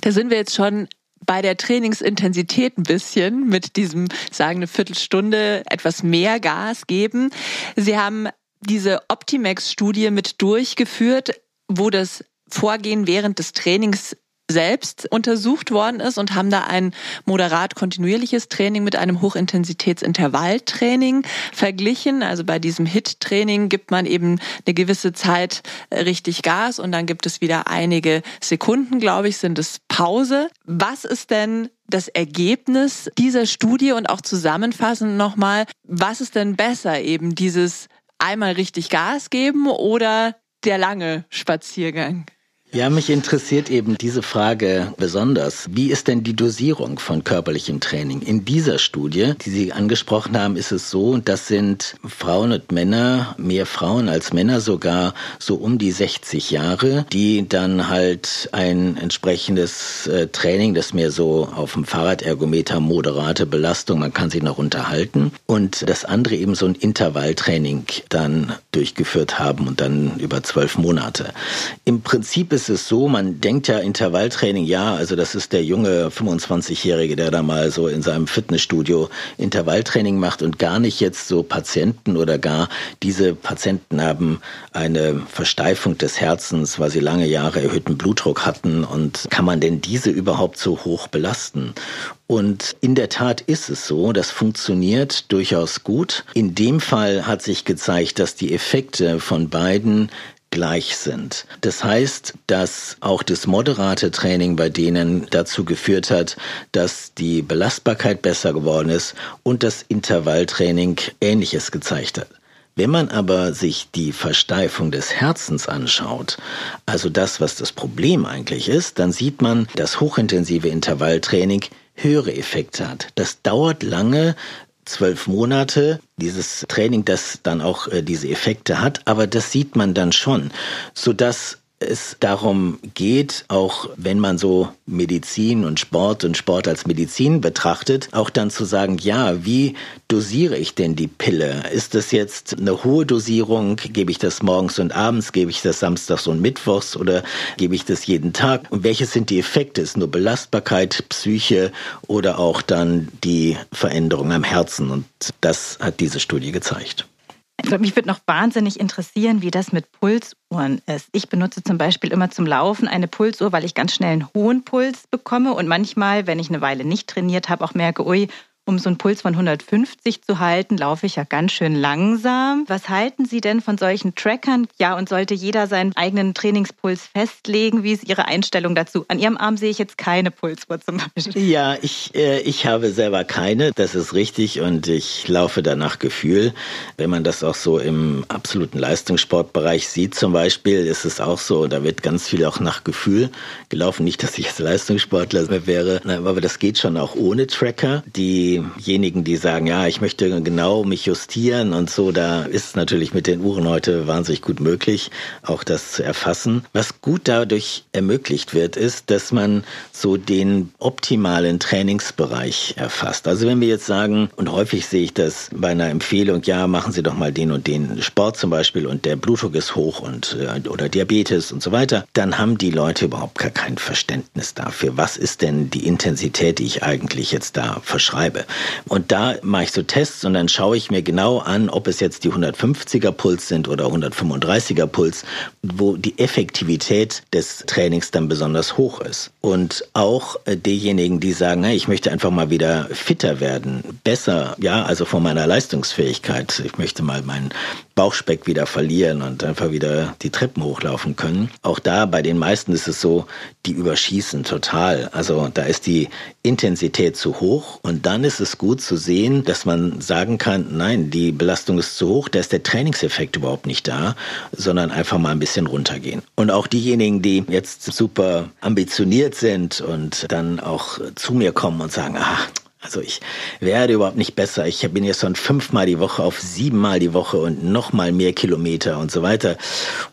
Da sind wir jetzt schon bei der Trainingsintensität ein bisschen mit diesem, sagen eine Viertelstunde etwas mehr Gas geben. Sie haben diese Optimax-Studie mit durchgeführt, wo das Vorgehen während des Trainings selbst untersucht worden ist und haben da ein moderat kontinuierliches Training mit einem Hochintensitätsintervalltraining verglichen. Also bei diesem HIT-Training gibt man eben eine gewisse Zeit äh, richtig Gas und dann gibt es wieder einige Sekunden, glaube ich, sind es Pause. Was ist denn das Ergebnis dieser Studie und auch zusammenfassend nochmal, was ist denn besser, eben dieses einmal richtig Gas geben oder der lange Spaziergang? Ja, mich interessiert eben diese Frage besonders. Wie ist denn die Dosierung von körperlichem Training? In dieser Studie, die Sie angesprochen haben, ist es so, das sind Frauen und Männer, mehr Frauen als Männer sogar, so um die 60 Jahre, die dann halt ein entsprechendes äh, Training, das mehr so auf dem Fahrradergometer moderate Belastung, man kann sich noch unterhalten, und das andere eben so ein Intervalltraining dann durchgeführt haben und dann über zwölf Monate. Im Prinzip ist es so, man denkt ja Intervalltraining, ja, also das ist der junge 25-Jährige, der da mal so in seinem Fitnessstudio Intervalltraining macht und gar nicht jetzt so Patienten oder gar diese Patienten haben eine Versteifung des Herzens, weil sie lange Jahre erhöhten Blutdruck hatten und kann man denn diese überhaupt so hoch belasten? Und in der Tat ist es so, das funktioniert durchaus gut. In dem Fall hat sich gezeigt, dass die Effekte von beiden gleich sind. Das heißt, dass auch das moderate Training bei denen dazu geführt hat, dass die Belastbarkeit besser geworden ist und das Intervalltraining Ähnliches gezeigt hat. Wenn man aber sich die Versteifung des Herzens anschaut, also das, was das Problem eigentlich ist, dann sieht man, dass hochintensive Intervalltraining höhere Effekte hat. Das dauert lange, zwölf Monate dieses Training, das dann auch äh, diese Effekte hat, aber das sieht man dann schon, so dass es darum geht, auch wenn man so Medizin und Sport und Sport als Medizin betrachtet, auch dann zu sagen, ja, wie dosiere ich denn die Pille? Ist das jetzt eine hohe Dosierung? Gebe ich das morgens und abends? Gebe ich das samstags und mittwochs? Oder gebe ich das jeden Tag? Und welche sind die Effekte? Ist nur Belastbarkeit, Psyche oder auch dann die Veränderung am Herzen? Und das hat diese Studie gezeigt. Mich würde noch wahnsinnig interessieren, wie das mit Pulsuhren ist. Ich benutze zum Beispiel immer zum Laufen eine Pulsuhr, weil ich ganz schnell einen hohen Puls bekomme und manchmal, wenn ich eine Weile nicht trainiert habe, auch merke, ui, um so einen Puls von 150 zu halten, laufe ich ja ganz schön langsam. Was halten Sie denn von solchen Trackern? Ja, und sollte jeder seinen eigenen Trainingspuls festlegen? Wie ist Ihre Einstellung dazu? An Ihrem Arm sehe ich jetzt keine Pulsuhr zum Beispiel. Ja, ich, äh, ich habe selber keine. Das ist richtig und ich laufe da nach Gefühl. Wenn man das auch so im absoluten Leistungssportbereich sieht zum Beispiel, ist es auch so, da wird ganz viel auch nach Gefühl gelaufen. Nicht, dass ich jetzt Leistungssportler wäre, aber das geht schon auch ohne Tracker. Die diejenigen, die sagen, ja, ich möchte genau mich justieren und so, da ist natürlich mit den Uhren heute wahnsinnig gut möglich, auch das zu erfassen. Was gut dadurch ermöglicht wird, ist, dass man so den optimalen Trainingsbereich erfasst. Also wenn wir jetzt sagen, und häufig sehe ich das bei einer Empfehlung, ja, machen Sie doch mal den und den Sport zum Beispiel und der Blutdruck ist hoch und äh, oder Diabetes und so weiter, dann haben die Leute überhaupt gar kein Verständnis dafür. Was ist denn die Intensität, die ich eigentlich jetzt da verschreibe? Und da mache ich so Tests und dann schaue ich mir genau an, ob es jetzt die 150er Puls sind oder 135er Puls, wo die Effektivität des Trainings dann besonders hoch ist. Und auch äh, diejenigen, die sagen, hey, ich möchte einfach mal wieder fitter werden, besser, ja, also von meiner Leistungsfähigkeit. Ich möchte mal meinen Bauchspeck wieder verlieren und einfach wieder die Treppen hochlaufen können. Auch da bei den meisten ist es so, die überschießen total. Also da ist die Intensität zu hoch und dann ist es gut zu sehen, dass man sagen kann, nein, die Belastung ist zu hoch, da ist der Trainingseffekt überhaupt nicht da, sondern einfach mal ein bisschen runtergehen. Und auch diejenigen, die jetzt super ambitioniert sind und dann auch zu mir kommen und sagen, ach, also ich werde überhaupt nicht besser. Ich bin jetzt von fünfmal die Woche auf siebenmal die Woche und nochmal mehr Kilometer und so weiter.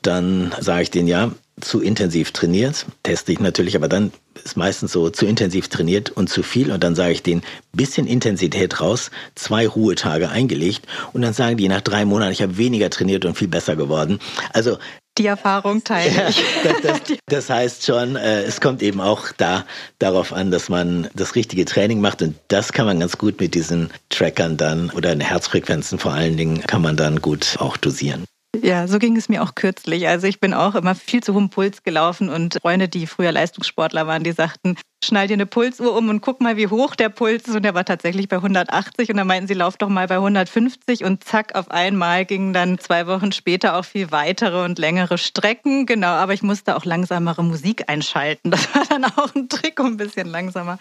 Dann sage ich denen ja, zu intensiv trainiert, teste ich natürlich, aber dann ist meistens so zu intensiv trainiert und zu viel und dann sage ich denen bisschen Intensität raus, zwei Ruhetage eingelegt und dann sagen die nach drei Monaten, ich habe weniger trainiert und viel besser geworden. Also die Erfahrung teile ich. Ja, das, das, das, heißt schon, äh, es kommt eben auch da darauf an, dass man das richtige Training macht und das kann man ganz gut mit diesen Trackern dann oder in Herzfrequenzen vor allen Dingen kann man dann gut auch dosieren. Ja, so ging es mir auch kürzlich. Also ich bin auch immer viel zu hohem Puls gelaufen und Freunde, die früher Leistungssportler waren, die sagten, schnall dir eine Pulsuhr um und guck mal, wie hoch der Puls ist. Und der war tatsächlich bei 180 und dann meinten sie, lauf doch mal bei 150 und zack, auf einmal gingen dann zwei Wochen später auch viel weitere und längere Strecken. Genau, aber ich musste auch langsamere Musik einschalten. Das war dann auch ein Trick, um ein bisschen langsamer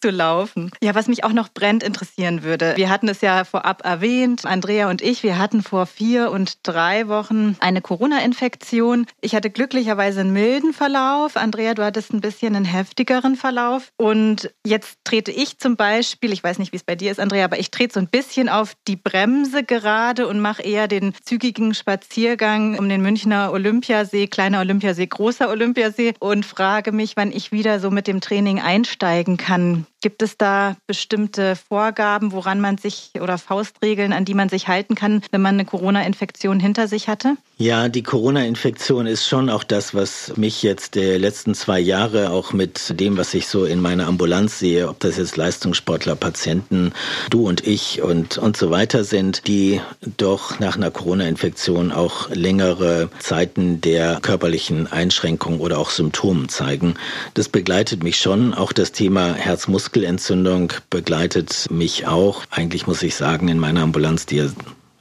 zu laufen. Ja, was mich auch noch brennt interessieren würde. Wir hatten es ja vorab erwähnt, Andrea und ich, wir hatten vor vier und drei Wochen eine Corona-Infektion. Ich hatte glücklicherweise einen milden Verlauf. Andrea, du hattest ein bisschen einen heftigeren Verlauf. Verlauf. Und jetzt trete ich zum Beispiel, ich weiß nicht, wie es bei dir ist, Andrea, aber ich trete so ein bisschen auf die Bremse gerade und mache eher den zügigen Spaziergang um den Münchner Olympiasee, kleiner Olympiasee, großer Olympiasee und frage mich, wann ich wieder so mit dem Training einsteigen kann. Gibt es da bestimmte Vorgaben, woran man sich oder Faustregeln, an die man sich halten kann, wenn man eine Corona-Infektion hinter sich hatte? Ja, die Corona-Infektion ist schon auch das, was mich jetzt der letzten zwei Jahre auch mit dem, was ich so in meiner Ambulanz sehe, ob das jetzt Leistungssportler, Patienten, du und ich und, und so weiter sind, die doch nach einer Corona-Infektion auch längere Zeiten der körperlichen Einschränkungen oder auch Symptomen zeigen. Das begleitet mich schon. Auch das Thema Herzmuskel Muskelentzündung begleitet mich auch. Eigentlich muss ich sagen, in meiner Ambulanz, die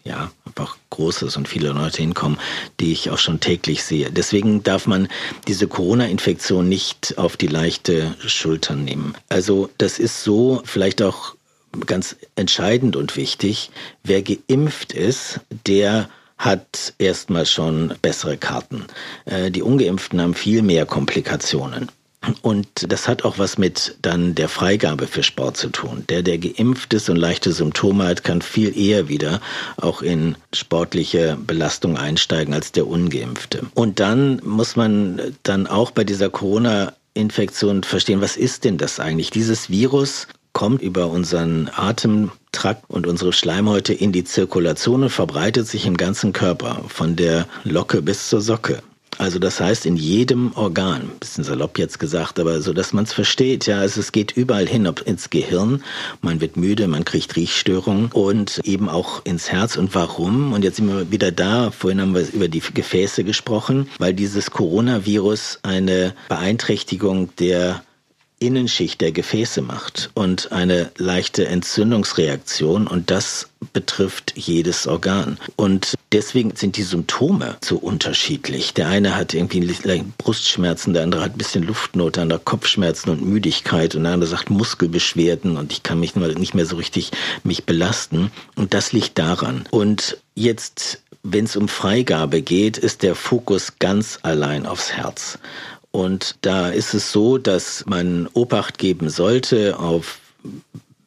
ja einfach groß ist und viele Leute hinkommen, die ich auch schon täglich sehe. Deswegen darf man diese Corona-Infektion nicht auf die leichte Schulter nehmen. Also das ist so vielleicht auch ganz entscheidend und wichtig. Wer geimpft ist, der hat erstmal schon bessere Karten. Äh, die ungeimpften haben viel mehr Komplikationen. Und das hat auch was mit dann der Freigabe für Sport zu tun. Der, der geimpft ist und leichte Symptome hat, kann viel eher wieder auch in sportliche Belastung einsteigen als der ungeimpfte. Und dann muss man dann auch bei dieser Corona Infektion verstehen, was ist denn das eigentlich? Dieses Virus kommt über unseren Atemtrakt und unsere Schleimhäute in die Zirkulation und verbreitet sich im ganzen Körper, von der Locke bis zur Socke. Also das heißt in jedem Organ, bisschen salopp jetzt gesagt, aber so, dass man es versteht. Ja, also es geht überall hin, ob ins Gehirn, man wird müde, man kriegt Riechstörungen und eben auch ins Herz. Und warum? Und jetzt sind wir wieder da. Vorhin haben wir über die Gefäße gesprochen, weil dieses Coronavirus eine Beeinträchtigung der Innenschicht der Gefäße macht und eine leichte Entzündungsreaktion und das betrifft jedes Organ. Und deswegen sind die Symptome so unterschiedlich. Der eine hat irgendwie Brustschmerzen, der andere hat ein bisschen Luftnot, der andere Kopfschmerzen und Müdigkeit und der andere sagt Muskelbeschwerden und ich kann mich nicht mehr so richtig mich belasten. Und das liegt daran. Und jetzt, wenn es um Freigabe geht, ist der Fokus ganz allein aufs Herz. Und da ist es so, dass man Obacht geben sollte auf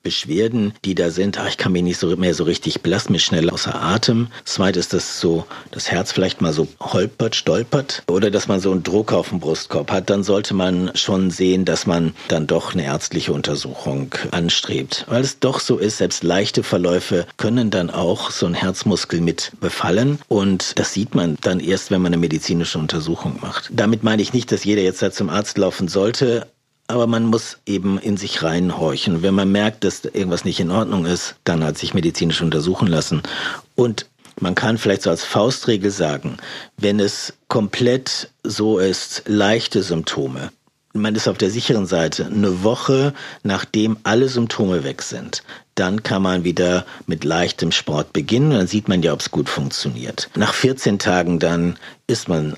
Beschwerden, die da sind, ach, ich kann mich nicht so mehr so richtig belasten, mir schnell außer Atem. Zweit ist das so, das Herz vielleicht mal so holpert, stolpert oder dass man so einen Druck auf dem Brustkorb hat, dann sollte man schon sehen, dass man dann doch eine ärztliche Untersuchung anstrebt. Weil es doch so ist, selbst leichte Verläufe können dann auch so ein Herzmuskel mit befallen und das sieht man dann erst, wenn man eine medizinische Untersuchung macht. Damit meine ich nicht, dass jeder jetzt da zum Arzt laufen sollte, aber man muss eben in sich reinhorchen. Wenn man merkt, dass irgendwas nicht in Ordnung ist, dann hat sich medizinisch untersuchen lassen. Und man kann vielleicht so als Faustregel sagen, wenn es komplett so ist, leichte Symptome, man ist auf der sicheren Seite, eine Woche nachdem alle Symptome weg sind, dann kann man wieder mit leichtem Sport beginnen. Dann sieht man ja, ob es gut funktioniert. Nach 14 Tagen dann ist man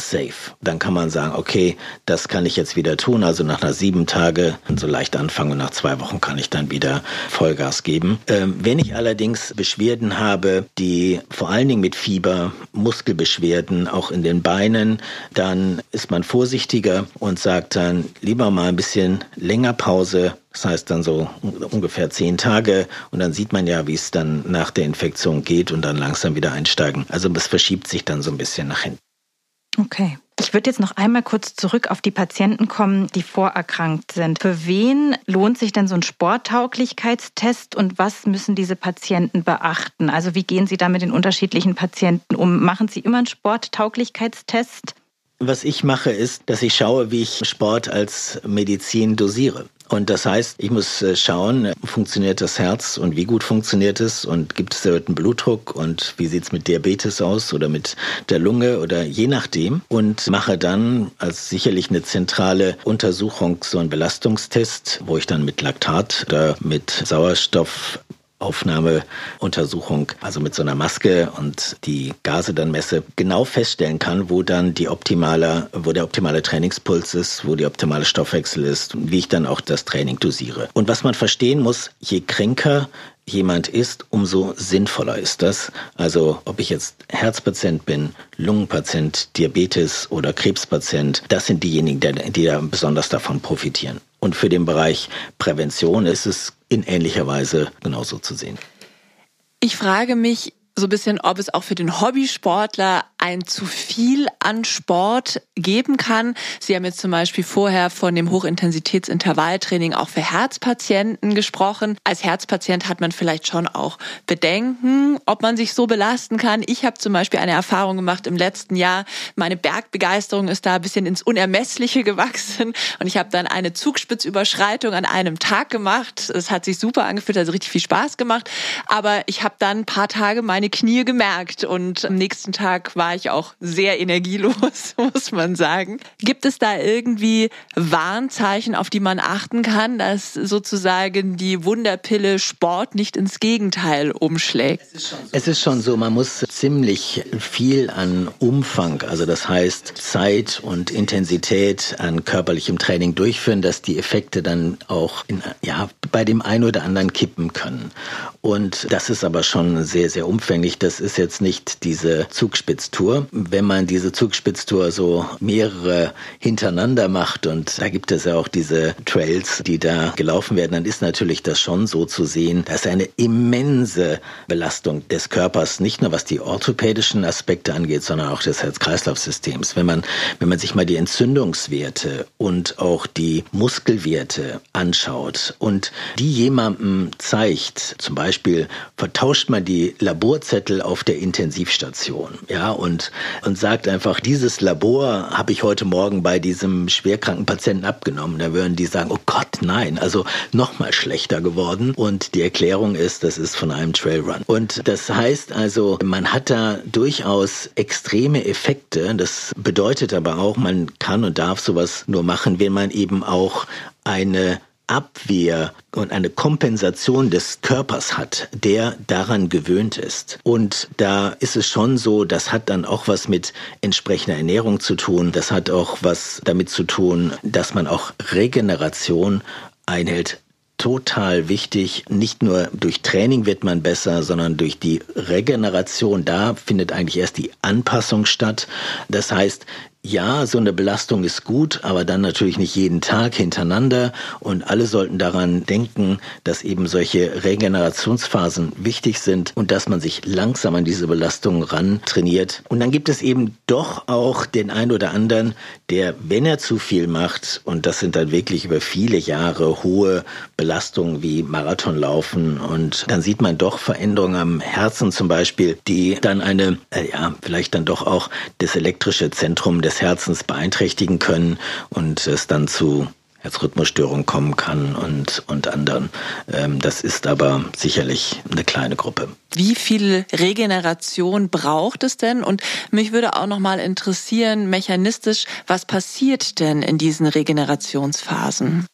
safe. Dann kann man sagen, okay, das kann ich jetzt wieder tun. Also nach einer sieben Tage so leicht anfangen und nach zwei Wochen kann ich dann wieder Vollgas geben. Ähm, wenn ich allerdings Beschwerden habe, die vor allen Dingen mit Fieber, Muskelbeschwerden, auch in den Beinen, dann ist man vorsichtiger und sagt dann lieber mal ein bisschen länger Pause, das heißt dann so ungefähr zehn Tage und dann sieht man ja, wie es dann nach der Infektion geht und dann langsam wieder einsteigen. Also es verschiebt sich dann so ein bisschen nach hinten. Okay. Ich würde jetzt noch einmal kurz zurück auf die Patienten kommen, die vorerkrankt sind. Für wen lohnt sich denn so ein Sporttauglichkeitstest und was müssen diese Patienten beachten? Also wie gehen Sie da mit den unterschiedlichen Patienten um? Machen Sie immer einen Sporttauglichkeitstest? Was ich mache, ist, dass ich schaue, wie ich Sport als Medizin dosiere. Und das heißt, ich muss äh, schauen, funktioniert das Herz und wie gut funktioniert es und gibt es erhöhten Blutdruck und wie sieht es mit Diabetes aus oder mit der Lunge oder je nachdem und mache dann als sicherlich eine zentrale Untersuchung so einen Belastungstest, wo ich dann mit Laktat oder mit Sauerstoff Aufnahmeuntersuchung, also mit so einer Maske und die Gase dann messe, genau feststellen kann, wo dann die optimale, wo der optimale Trainingspuls ist, wo die optimale Stoffwechsel ist wie ich dann auch das Training dosiere. Und was man verstehen muss, je kränker jemand ist, umso sinnvoller ist das. Also ob ich jetzt Herzpatient bin, Lungenpatient, Diabetes oder Krebspatient, das sind diejenigen, die da besonders davon profitieren. Und für den Bereich Prävention ist es in ähnlicher Weise genauso zu sehen. Ich frage mich so ein bisschen, ob es auch für den Hobbysportler ein zu viel an Sport geben kann. Sie haben jetzt zum Beispiel vorher von dem Hochintensitätsintervalltraining auch für Herzpatienten gesprochen. Als Herzpatient hat man vielleicht schon auch Bedenken, ob man sich so belasten kann. Ich habe zum Beispiel eine Erfahrung gemacht im letzten Jahr. Meine Bergbegeisterung ist da ein bisschen ins Unermessliche gewachsen und ich habe dann eine Zugspitzüberschreitung an einem Tag gemacht. Es hat sich super angefühlt, also richtig viel Spaß gemacht. Aber ich habe dann ein paar Tage meine Knie gemerkt und am nächsten Tag war ich auch sehr energielos, muss man sagen. Gibt es da irgendwie Warnzeichen, auf die man achten kann, dass sozusagen die Wunderpille Sport nicht ins Gegenteil umschlägt? Es ist schon so, man muss ziemlich viel an Umfang, also das heißt Zeit und Intensität an körperlichem Training durchführen, dass die Effekte dann auch in, ja, bei dem einen oder anderen kippen können. Und das ist aber schon sehr, sehr umfänglich. Das ist jetzt nicht diese Zugspitztour. Wenn man diese Zugspitztour so mehrere hintereinander macht und da gibt es ja auch diese Trails, die da gelaufen werden, dann ist natürlich das schon so zu sehen, dass eine immense Belastung des Körpers, nicht nur was die orthopädischen Aspekte angeht, sondern auch des Herz-Kreislauf-Systems. Wenn man, wenn man sich mal die Entzündungswerte und auch die Muskelwerte anschaut und die jemandem zeigt, zum Beispiel vertauscht man die Laborzettel auf der Intensivstation, ja, und, und sagt einfach, dieses Labor habe ich heute Morgen bei diesem schwerkranken Patienten abgenommen. Da würden die sagen, oh Gott, nein, also noch mal schlechter geworden. Und die Erklärung ist, das ist von einem Trailrun. Und das heißt also, man hat da durchaus extreme Effekte. Das bedeutet aber auch, man kann und darf sowas nur machen, wenn man eben auch eine Abwehr und eine Kompensation des Körpers hat, der daran gewöhnt ist. Und da ist es schon so, das hat dann auch was mit entsprechender Ernährung zu tun. Das hat auch was damit zu tun, dass man auch Regeneration einhält total wichtig. Nicht nur durch Training wird man besser, sondern durch die Regeneration. Da findet eigentlich erst die Anpassung statt. Das heißt, ja, so eine Belastung ist gut, aber dann natürlich nicht jeden Tag hintereinander. Und alle sollten daran denken, dass eben solche Regenerationsphasen wichtig sind und dass man sich langsam an diese Belastung ran trainiert. Und dann gibt es eben doch auch den einen oder anderen, der, wenn er zu viel macht, und das sind dann wirklich über viele Jahre hohe Belastungen wie Marathonlaufen, und dann sieht man doch Veränderungen am Herzen zum Beispiel, die dann eine, äh, ja, vielleicht dann doch auch das elektrische Zentrum des Herzens beeinträchtigen können und es dann zu Herzrhythmusstörungen kommen kann und, und anderen. Ähm, das ist aber sicherlich eine kleine Gruppe. Wie viel Regeneration braucht es denn? Und mich würde auch noch mal interessieren, mechanistisch, was passiert denn in diesen Regenerationsphasen?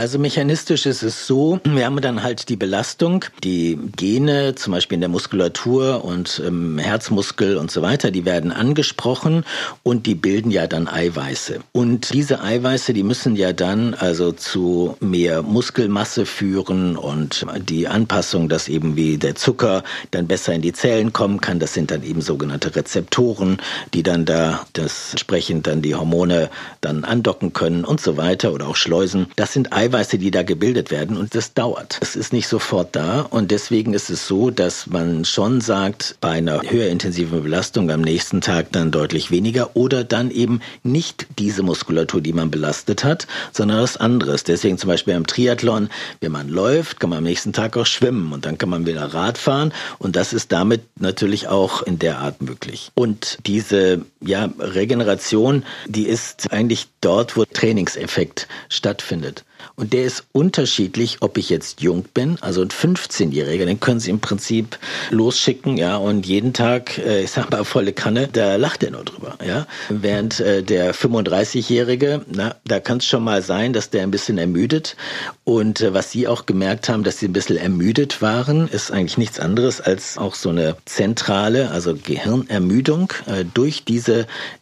Also mechanistisch ist es so, wir haben dann halt die Belastung, die Gene, zum Beispiel in der Muskulatur und ähm, Herzmuskel und so weiter, die werden angesprochen und die bilden ja dann Eiweiße. Und diese Eiweiße, die müssen ja dann also zu mehr Muskelmasse führen und die Anpassung, dass eben wie der Zucker dann besser in die Zellen kommen kann, das sind dann eben sogenannte Rezeptoren, die dann da das entsprechend dann die Hormone dann andocken können und so weiter oder auch Schleusen. Das sind Eiweiße, Eiweiße, die da gebildet werden und das dauert. Es ist nicht sofort da und deswegen ist es so, dass man schon sagt, bei einer höher intensiven Belastung am nächsten Tag dann deutlich weniger oder dann eben nicht diese Muskulatur, die man belastet hat, sondern was anderes. Deswegen zum Beispiel beim Triathlon, wenn man läuft, kann man am nächsten Tag auch schwimmen und dann kann man wieder Rad fahren und das ist damit natürlich auch in der Art möglich. Und diese ja, Regeneration, die ist eigentlich dort, wo Trainingseffekt stattfindet. Und der ist unterschiedlich, ob ich jetzt jung bin, also ein 15-Jähriger, den können Sie im Prinzip losschicken, ja, und jeden Tag, äh, ich sag mal volle Kanne, da lacht er nur drüber, ja. Während äh, der 35-Jährige, na, da kann es schon mal sein, dass der ein bisschen ermüdet. Und äh, was Sie auch gemerkt haben, dass Sie ein bisschen ermüdet waren, ist eigentlich nichts anderes als auch so eine zentrale, also Gehirnermüdung durch diese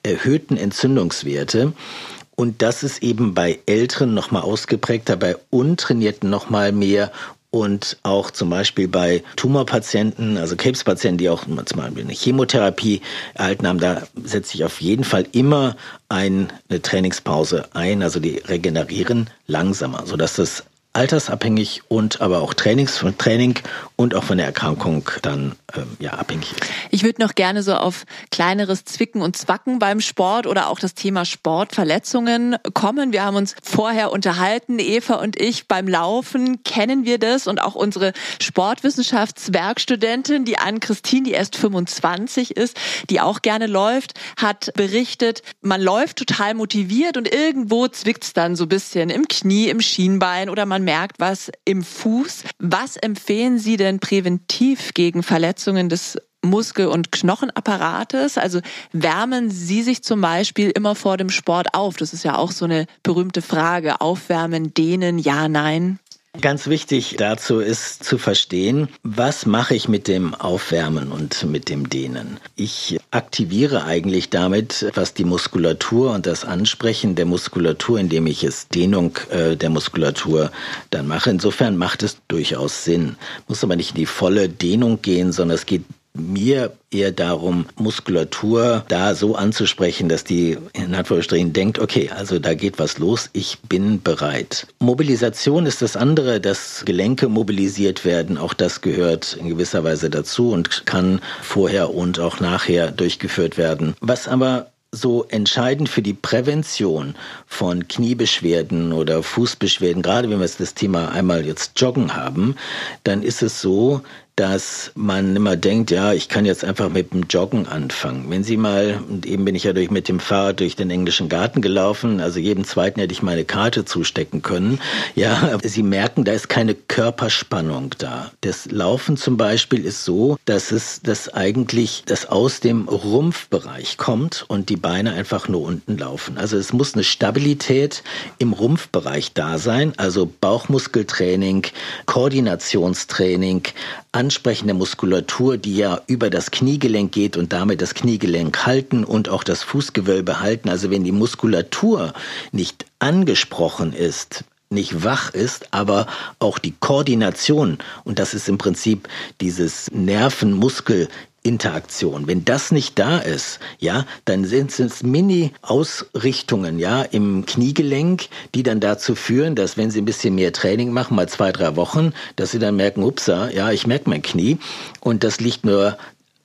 erhöhten Entzündungswerte. Und das ist eben bei Älteren nochmal ausgeprägter, bei Untrainierten nochmal mehr und auch zum Beispiel bei Tumorpatienten, also Krebspatienten, die auch zum Beispiel eine Chemotherapie erhalten haben, da setze ich auf jeden Fall immer eine Trainingspause ein. Also die regenerieren langsamer, sodass das altersabhängig und aber auch Trainings von Training und auch von der Erkrankung dann ähm, ja abhängig ist. Ich würde noch gerne so auf kleineres Zwicken und Zwacken beim Sport oder auch das Thema Sportverletzungen kommen. Wir haben uns vorher unterhalten, Eva und ich beim Laufen kennen wir das und auch unsere Sportwissenschaftswerkstudentin, die Anne-Christine, die erst 25 ist, die auch gerne läuft, hat berichtet, man läuft total motiviert und irgendwo zwickt's dann so bisschen im Knie, im Schienbein oder man merkt was im Fuß. Was empfehlen Sie denn präventiv gegen Verletzungen des Muskel- und Knochenapparates? Also wärmen Sie sich zum Beispiel immer vor dem Sport auf? Das ist ja auch so eine berühmte Frage. Aufwärmen, dehnen, ja, nein? Ganz wichtig dazu ist zu verstehen, was mache ich mit dem Aufwärmen und mit dem Dehnen. Ich aktiviere eigentlich damit, was die Muskulatur und das Ansprechen der Muskulatur, indem ich es Dehnung äh, der Muskulatur dann mache. Insofern macht es durchaus Sinn. Muss aber nicht in die volle Dehnung gehen, sondern es geht mir eher darum, Muskulatur da so anzusprechen, dass die in Anführungsstrichen denkt, okay, also da geht was los, ich bin bereit. Mobilisation ist das andere, dass Gelenke mobilisiert werden, auch das gehört in gewisser Weise dazu und kann vorher und auch nachher durchgeführt werden. Was aber so entscheidend für die Prävention von Kniebeschwerden oder Fußbeschwerden, gerade wenn wir das Thema einmal jetzt Joggen haben, dann ist es so, dass man immer denkt, ja, ich kann jetzt einfach mit dem Joggen anfangen. Wenn Sie mal, und eben bin ich ja durch mit dem Fahrrad durch den englischen Garten gelaufen, also jedem zweiten hätte ich meine Karte zustecken können. Ja, Sie merken, da ist keine Körperspannung da. Das Laufen zum Beispiel ist so, dass es das eigentlich, das aus dem Rumpfbereich kommt und die Beine einfach nur unten laufen. Also es muss eine Stabilität im Rumpfbereich da sein, also Bauchmuskeltraining, Koordinationstraining, ansprechende Muskulatur, die ja über das Kniegelenk geht und damit das Kniegelenk halten und auch das Fußgewölbe halten. Also wenn die Muskulatur nicht angesprochen ist, nicht wach ist, aber auch die Koordination, und das ist im Prinzip dieses Nervenmuskel Interaktion. Wenn das nicht da ist, ja, dann sind es Mini-Ausrichtungen, ja, im Kniegelenk, die dann dazu führen, dass wenn sie ein bisschen mehr Training machen, mal zwei, drei Wochen, dass sie dann merken, upsa, ja, ich merke mein Knie. Und das liegt nur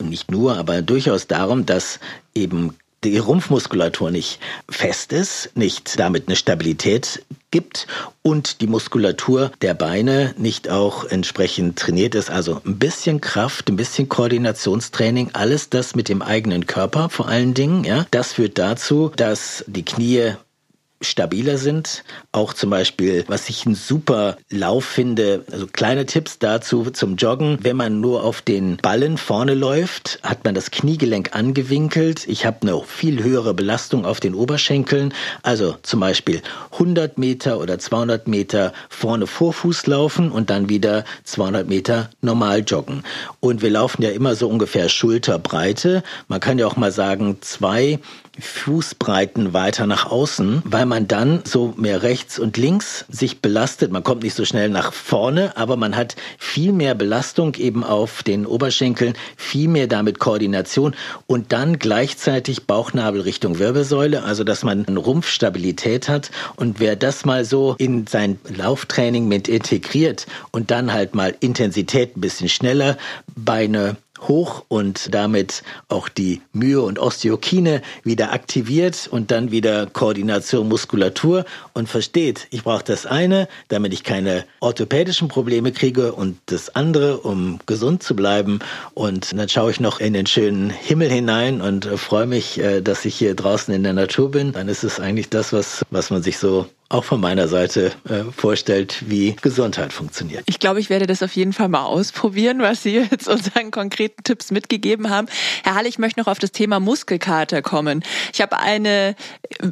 nicht nur, aber durchaus darum, dass eben die Rumpfmuskulatur nicht fest ist, nicht damit eine Stabilität gibt und die Muskulatur der Beine nicht auch entsprechend trainiert ist. Also ein bisschen Kraft, ein bisschen Koordinationstraining, alles das mit dem eigenen Körper vor allen Dingen. Ja, das führt dazu, dass die Knie stabiler sind. Auch zum Beispiel, was ich einen super Lauf finde, also kleine Tipps dazu zum Joggen. Wenn man nur auf den Ballen vorne läuft, hat man das Kniegelenk angewinkelt. Ich habe eine viel höhere Belastung auf den Oberschenkeln. Also zum Beispiel 100 Meter oder 200 Meter vorne Vorfuß laufen und dann wieder 200 Meter normal joggen. Und wir laufen ja immer so ungefähr Schulterbreite. Man kann ja auch mal sagen, zwei Fußbreiten weiter nach außen, weil man dann so mehr rechts und links sich belastet. Man kommt nicht so schnell nach vorne, aber man hat viel mehr Belastung eben auf den Oberschenkeln, viel mehr damit Koordination und dann gleichzeitig Bauchnabel Richtung Wirbelsäule, also dass man eine Rumpfstabilität hat. Und wer das mal so in sein Lauftraining mit integriert und dann halt mal Intensität ein bisschen schneller, Beine hoch und damit auch die Mühe und Osteokine wieder aktiviert und dann wieder Koordination Muskulatur und versteht, ich brauche das eine, damit ich keine orthopädischen Probleme kriege und das andere, um gesund zu bleiben. Und dann schaue ich noch in den schönen Himmel hinein und freue mich, äh, dass ich hier draußen in der Natur bin. Dann ist es eigentlich das, was, was man sich so auch von meiner Seite äh, vorstellt, wie Gesundheit funktioniert. Ich glaube, ich werde das auf jeden Fall mal ausprobieren, was Sie jetzt unseren konkreten Tipps mitgegeben haben. Herr Halle, ich möchte noch auf das Thema Muskelkater kommen. Ich habe eine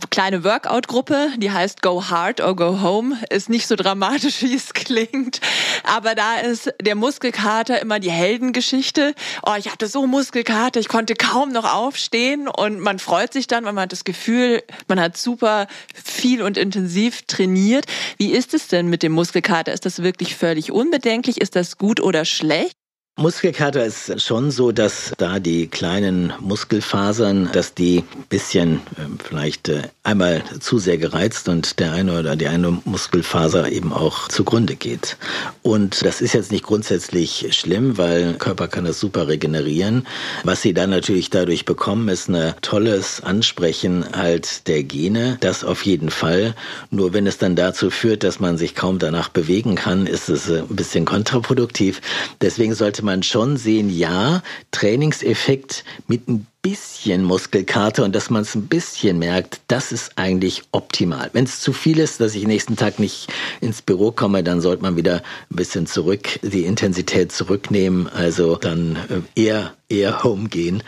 kleine Workout-Gruppe, die heißt Go Hard or Go Home. Ist nicht so dramatisch, wie es klingt, aber da ist der Muskelkater immer die Heldengeschichte. Oh, ich hatte so Muskelkater, ich konnte kaum noch aufstehen und man freut sich dann, weil man hat das Gefühl, man hat super viel und intensiv intensiv trainiert. Wie ist es denn mit dem Muskelkater? Ist das wirklich völlig unbedenklich? Ist das gut oder schlecht? Muskelkater ist schon so, dass da die kleinen Muskelfasern, dass die bisschen äh, vielleicht äh, einmal zu sehr gereizt und der eine oder die eine Muskelfaser eben auch zugrunde geht. Und das ist jetzt nicht grundsätzlich schlimm, weil Körper kann das super regenerieren. Was sie dann natürlich dadurch bekommen, ist ein tolles Ansprechen halt der Gene. Das auf jeden Fall. Nur wenn es dann dazu führt, dass man sich kaum danach bewegen kann, ist es äh, ein bisschen kontraproduktiv. Deswegen sollte sollte man schon sehen, ja, Trainingseffekt mit ein bisschen Muskelkater und dass man es ein bisschen merkt, das ist eigentlich optimal. Wenn es zu viel ist, dass ich nächsten Tag nicht ins Büro komme, dann sollte man wieder ein bisschen zurück, die Intensität zurücknehmen, also dann äh, eher eher home gehen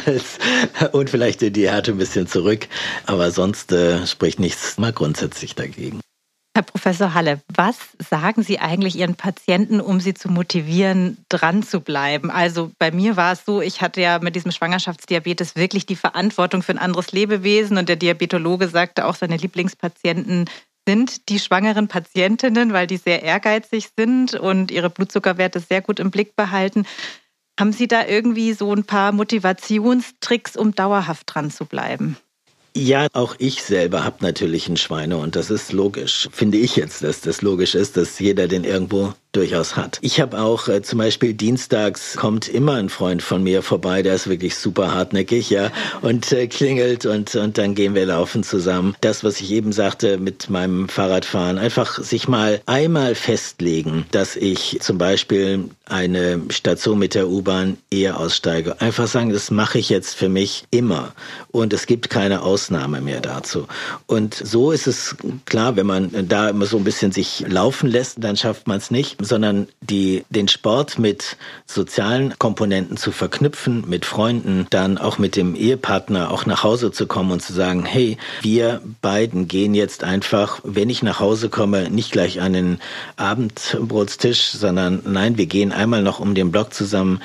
und vielleicht die Härte ein bisschen zurück, aber sonst äh, spricht nichts mal grundsätzlich dagegen. Herr Professor Halle, was sagen Sie eigentlich Ihren Patienten, um sie zu motivieren, dran zu bleiben? Also bei mir war es so, ich hatte ja mit diesem Schwangerschaftsdiabetes wirklich die Verantwortung für ein anderes Lebewesen und der Diabetologe sagte auch, seine Lieblingspatienten sind die schwangeren Patientinnen, weil die sehr ehrgeizig sind und ihre Blutzuckerwerte sehr gut im Blick behalten. Haben Sie da irgendwie so ein paar Motivationstricks, um dauerhaft dran zu bleiben? Ja, auch ich selber habe natürlich ein Schweine und das ist logisch. Finde ich jetzt, dass das logisch ist, dass jeder den irgendwo durchaus hat. Ich habe auch äh, zum Beispiel dienstags kommt immer ein Freund von mir vorbei, der ist wirklich super hartnäckig, ja, und äh, klingelt und, und dann gehen wir laufen zusammen. Das, was ich eben sagte mit meinem Fahrradfahren, einfach sich mal einmal festlegen, dass ich zum Beispiel eine Station mit der U-Bahn eher aussteige. Einfach sagen, das mache ich jetzt für mich immer. Und es gibt keine Ausnahme mehr dazu. Und so ist es klar, wenn man da immer so ein bisschen sich laufen lässt, dann schafft man es nicht sondern die, den Sport mit sozialen Komponenten zu verknüpfen, mit Freunden, dann auch mit dem Ehepartner auch nach Hause zu kommen und zu sagen, hey, wir beiden gehen jetzt einfach, wenn ich nach Hause komme, nicht gleich an den Abendbrotstisch, sondern nein, wir gehen einmal noch um den Block zusammen,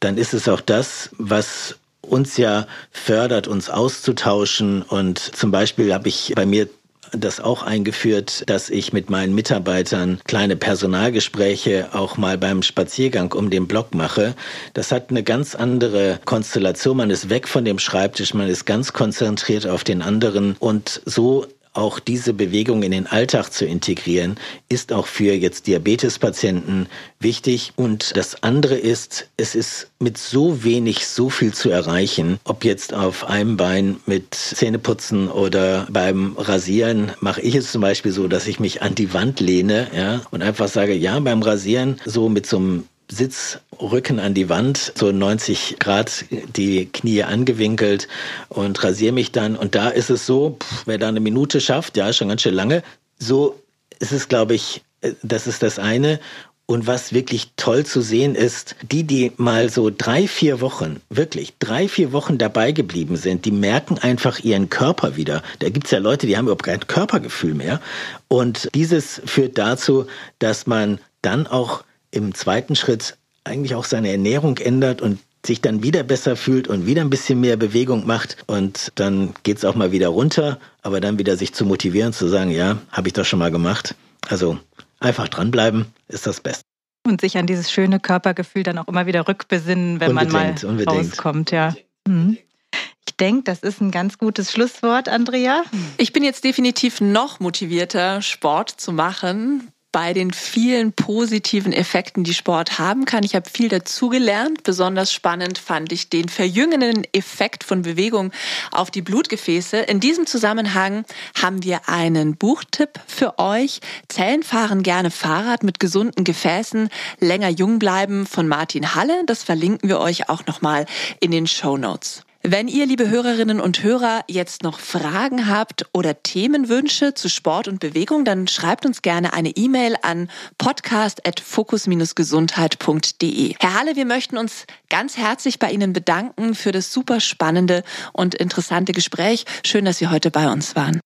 dann ist es auch das, was uns ja fördert, uns auszutauschen. Und zum Beispiel habe ich bei mir das auch eingeführt, dass ich mit meinen Mitarbeitern kleine Personalgespräche auch mal beim Spaziergang um den Block mache. Das hat eine ganz andere Konstellation. Man ist weg von dem Schreibtisch, man ist ganz konzentriert auf den anderen und so auch diese Bewegung in den Alltag zu integrieren, ist auch für jetzt Diabetespatienten wichtig. Und das andere ist, es ist mit so wenig so viel zu erreichen. Ob jetzt auf einem Bein mit Zähneputzen oder beim Rasieren mache ich es zum Beispiel so, dass ich mich an die Wand lehne ja, und einfach sage, ja, beim Rasieren so mit so einem Sitz, Rücken an die Wand, so 90 Grad die Knie angewinkelt und rasiere mich dann. Und da ist es so, pff, wer da eine Minute schafft, ja, schon ganz schön lange. So ist es, glaube ich, äh, das ist das eine. Und was wirklich toll zu sehen ist, die, die mal so drei, vier Wochen, wirklich drei, vier Wochen dabei geblieben sind, die merken einfach ihren Körper wieder. Da gibt's ja Leute, die haben überhaupt kein Körpergefühl mehr. Und dieses führt dazu, dass man dann auch im zweiten Schritt eigentlich auch seine Ernährung ändert und sich dann wieder besser fühlt und wieder ein bisschen mehr Bewegung macht und dann geht's auch mal wieder runter, aber dann wieder sich zu motivieren, zu sagen, ja, habe ich doch schon mal gemacht. Also einfach dranbleiben ist das Beste. Und sich an dieses schöne Körpergefühl dann auch immer wieder rückbesinnen, wenn unbedingt, man mal unbedingt. rauskommt, ja. Mhm. Ich denke, das ist ein ganz gutes Schlusswort, Andrea. Ich bin jetzt definitiv noch motivierter, Sport zu machen bei den vielen positiven Effekten, die Sport haben kann. Ich habe viel dazugelernt. Besonders spannend fand ich den verjüngenden Effekt von Bewegung auf die Blutgefäße. In diesem Zusammenhang haben wir einen Buchtipp für euch. Zellen fahren gerne Fahrrad mit gesunden Gefäßen, länger jung bleiben von Martin Halle. Das verlinken wir euch auch nochmal in den Show Notes. Wenn ihr, liebe Hörerinnen und Hörer, jetzt noch Fragen habt oder Themenwünsche zu Sport und Bewegung, dann schreibt uns gerne eine E-Mail an podcast.fokus-gesundheit.de. Herr Halle, wir möchten uns ganz herzlich bei Ihnen bedanken für das super spannende und interessante Gespräch. Schön, dass Sie heute bei uns waren.